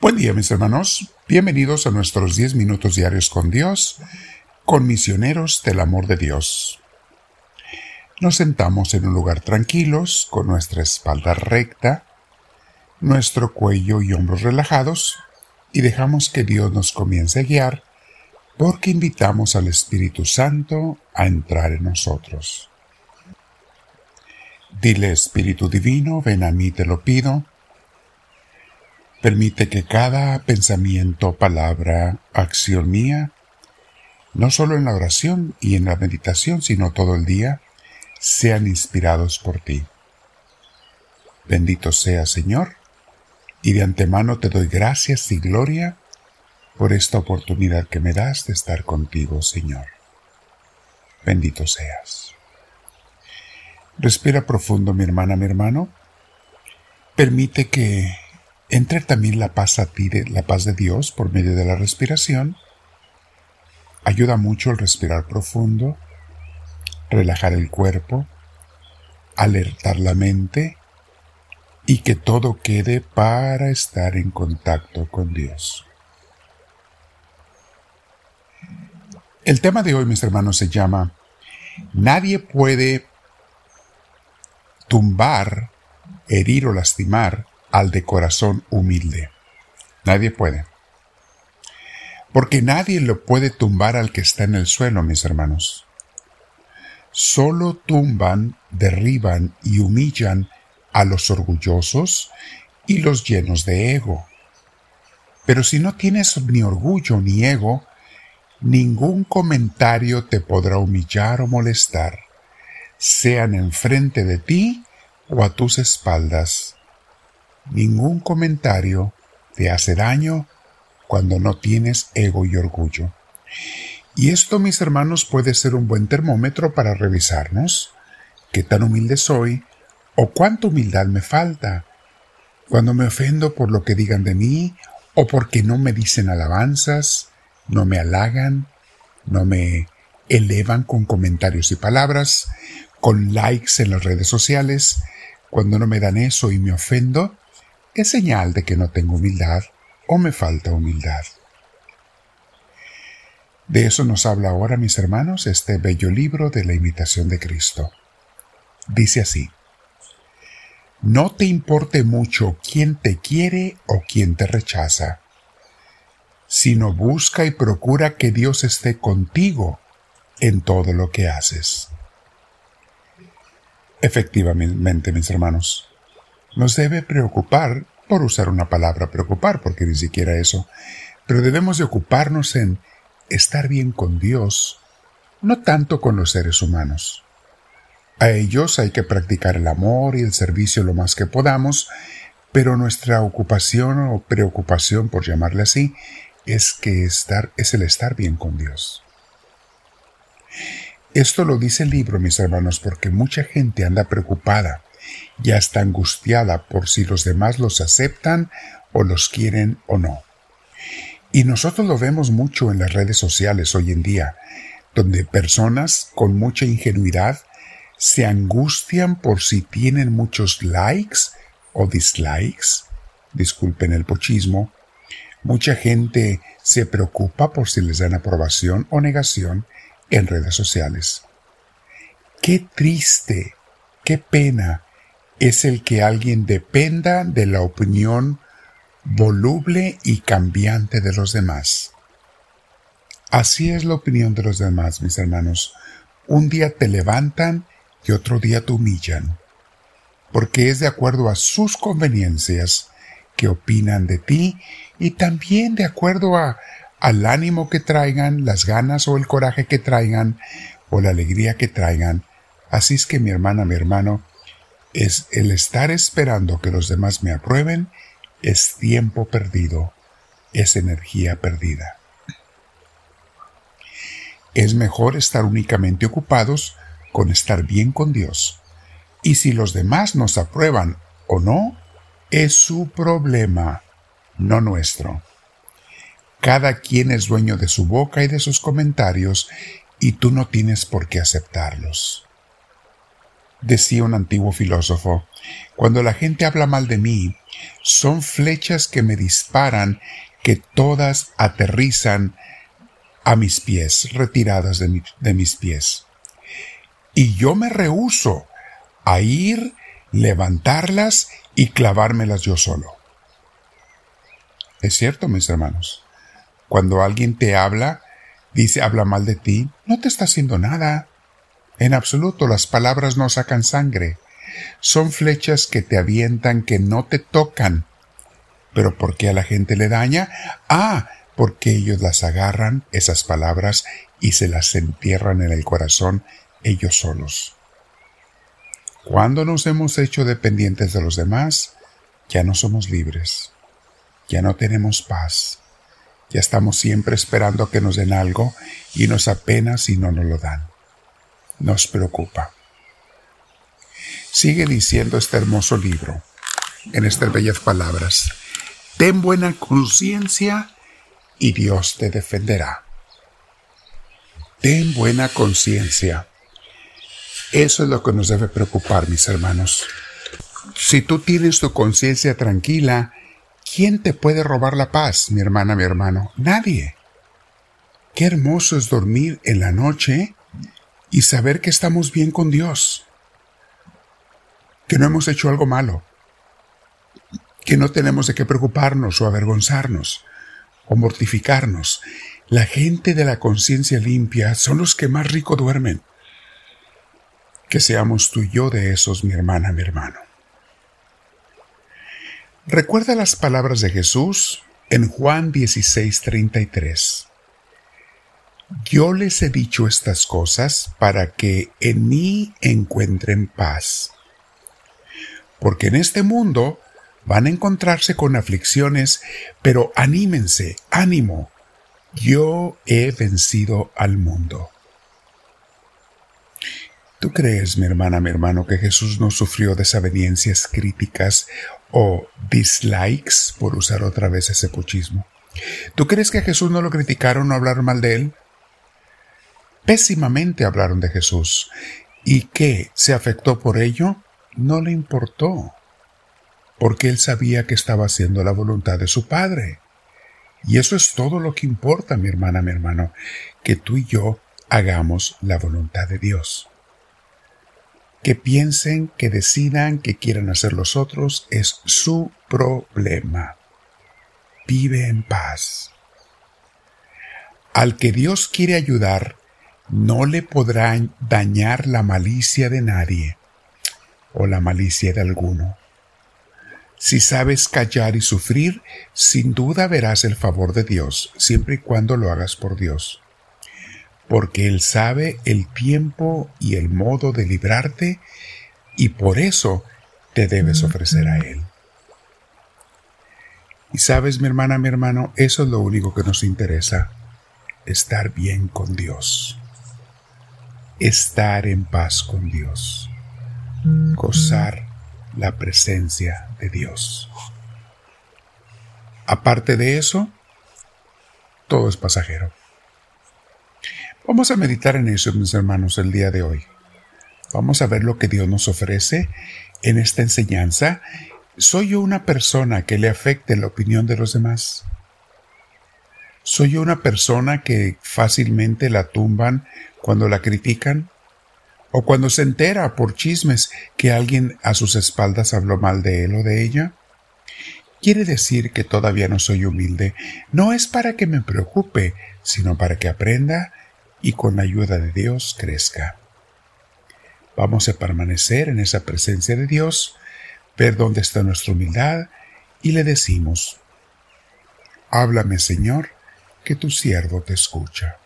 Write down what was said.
Buen día mis hermanos, bienvenidos a nuestros 10 minutos diarios con Dios, con misioneros del amor de Dios. Nos sentamos en un lugar tranquilos, con nuestra espalda recta, nuestro cuello y hombros relajados, y dejamos que Dios nos comience a guiar, porque invitamos al Espíritu Santo a entrar en nosotros. Dile Espíritu Divino, ven a mí te lo pido, Permite que cada pensamiento, palabra, acción mía, no solo en la oración y en la meditación, sino todo el día, sean inspirados por ti. Bendito sea, Señor, y de antemano te doy gracias y gloria por esta oportunidad que me das de estar contigo, Señor. Bendito seas. Respira profundo, mi hermana, mi hermano. Permite que entre también la paz a ti, la paz de Dios por medio de la respiración. Ayuda mucho el respirar profundo, relajar el cuerpo, alertar la mente y que todo quede para estar en contacto con Dios. El tema de hoy, mis hermanos, se llama Nadie puede tumbar, herir o lastimar al de corazón humilde. Nadie puede. Porque nadie lo puede tumbar al que está en el suelo, mis hermanos. Solo tumban, derriban y humillan a los orgullosos y los llenos de ego. Pero si no tienes ni orgullo ni ego, ningún comentario te podrá humillar o molestar, sean enfrente de ti o a tus espaldas. Ningún comentario te hace daño cuando no tienes ego y orgullo. Y esto, mis hermanos, puede ser un buen termómetro para revisarnos qué tan humilde soy o cuánta humildad me falta. Cuando me ofendo por lo que digan de mí o porque no me dicen alabanzas, no me halagan, no me elevan con comentarios y palabras, con likes en las redes sociales, cuando no me dan eso y me ofendo, es señal de que no tengo humildad o me falta humildad. De eso nos habla ahora, mis hermanos, este bello libro de la imitación de Cristo. Dice así, No te importe mucho quién te quiere o quién te rechaza, sino busca y procura que Dios esté contigo en todo lo que haces. Efectivamente, mis hermanos, nos debe preocupar, por usar una palabra preocupar, porque ni siquiera eso, pero debemos de ocuparnos en estar bien con Dios, no tanto con los seres humanos. A ellos hay que practicar el amor y el servicio lo más que podamos, pero nuestra ocupación o preocupación, por llamarle así, es que estar es el estar bien con Dios. Esto lo dice el libro, mis hermanos, porque mucha gente anda preocupada ya está angustiada por si los demás los aceptan o los quieren o no. Y nosotros lo vemos mucho en las redes sociales hoy en día, donde personas con mucha ingenuidad se angustian por si tienen muchos likes o dislikes, disculpen el pochismo, mucha gente se preocupa por si les dan aprobación o negación en redes sociales. Qué triste, qué pena es el que alguien dependa de la opinión voluble y cambiante de los demás. Así es la opinión de los demás, mis hermanos. Un día te levantan y otro día te humillan, porque es de acuerdo a sus conveniencias que opinan de ti y también de acuerdo a, al ánimo que traigan, las ganas o el coraje que traigan o la alegría que traigan. Así es que mi hermana, mi hermano, es el estar esperando que los demás me aprueben, es tiempo perdido, es energía perdida. Es mejor estar únicamente ocupados con estar bien con Dios. Y si los demás nos aprueban o no, es su problema, no nuestro. Cada quien es dueño de su boca y de sus comentarios, y tú no tienes por qué aceptarlos. Decía un antiguo filósofo, cuando la gente habla mal de mí, son flechas que me disparan que todas aterrizan a mis pies, retiradas de, mis pies. Y yo me rehuso a ir, levantarlas y clavármelas yo solo. Es cierto, mis hermanos. Cuando alguien te habla, dice habla mal de ti, no te está haciendo nada. En absoluto, las palabras no sacan sangre. Son flechas que te avientan que no te tocan. ¿Pero por qué a la gente le daña? Ah, porque ellos las agarran, esas palabras, y se las entierran en el corazón ellos solos. Cuando nos hemos hecho dependientes de los demás, ya no somos libres, ya no tenemos paz, ya estamos siempre esperando que nos den algo y nos apenas si no nos lo dan. Nos preocupa. Sigue diciendo este hermoso libro, en estas bellas palabras, ten buena conciencia y Dios te defenderá. Ten buena conciencia. Eso es lo que nos debe preocupar, mis hermanos. Si tú tienes tu conciencia tranquila, ¿quién te puede robar la paz, mi hermana, mi hermano? Nadie. Qué hermoso es dormir en la noche y saber que estamos bien con Dios, que no hemos hecho algo malo, que no tenemos de qué preocuparnos o avergonzarnos o mortificarnos. La gente de la conciencia limpia son los que más rico duermen. Que seamos tú y yo de esos, mi hermana, mi hermano. Recuerda las palabras de Jesús en Juan 16:33. Yo les he dicho estas cosas para que en mí encuentren paz. Porque en este mundo van a encontrarse con aflicciones, pero anímense, ánimo. Yo he vencido al mundo. ¿Tú crees, mi hermana, mi hermano, que Jesús no sufrió desavenencias críticas o dislikes, por usar otra vez ese puchismo? ¿Tú crees que a Jesús no lo criticaron o hablaron mal de él? Pésimamente hablaron de Jesús. ¿Y qué? ¿Se afectó por ello? No le importó porque él sabía que estaba haciendo la voluntad de su Padre. Y eso es todo lo que importa, mi hermana, mi hermano, que tú y yo hagamos la voluntad de Dios. Que piensen, que decidan, que quieran hacer los otros, es su problema. Vive en paz. Al que Dios quiere ayudar, no le podrá dañar la malicia de nadie o la malicia de alguno. Si sabes callar y sufrir, sin duda verás el favor de Dios, siempre y cuando lo hagas por Dios. Porque Él sabe el tiempo y el modo de librarte, y por eso te debes ofrecer a Él. Y sabes, mi hermana, mi hermano, eso es lo único que nos interesa, estar bien con Dios, estar en paz con Dios, gozar la presencia de Dios. Aparte de eso, todo es pasajero. Vamos a meditar en eso, mis hermanos, el día de hoy. Vamos a ver lo que Dios nos ofrece en esta enseñanza. ¿Soy yo una persona que le afecte la opinión de los demás? ¿Soy yo una persona que fácilmente la tumban cuando la critican? o cuando se entera por chismes que alguien a sus espaldas habló mal de él o de ella? Quiere decir que todavía no soy humilde. No es para que me preocupe, sino para que aprenda y con la ayuda de Dios crezca. Vamos a permanecer en esa presencia de Dios, ver dónde está nuestra humildad y le decimos, Háblame Señor, que tu siervo te escucha.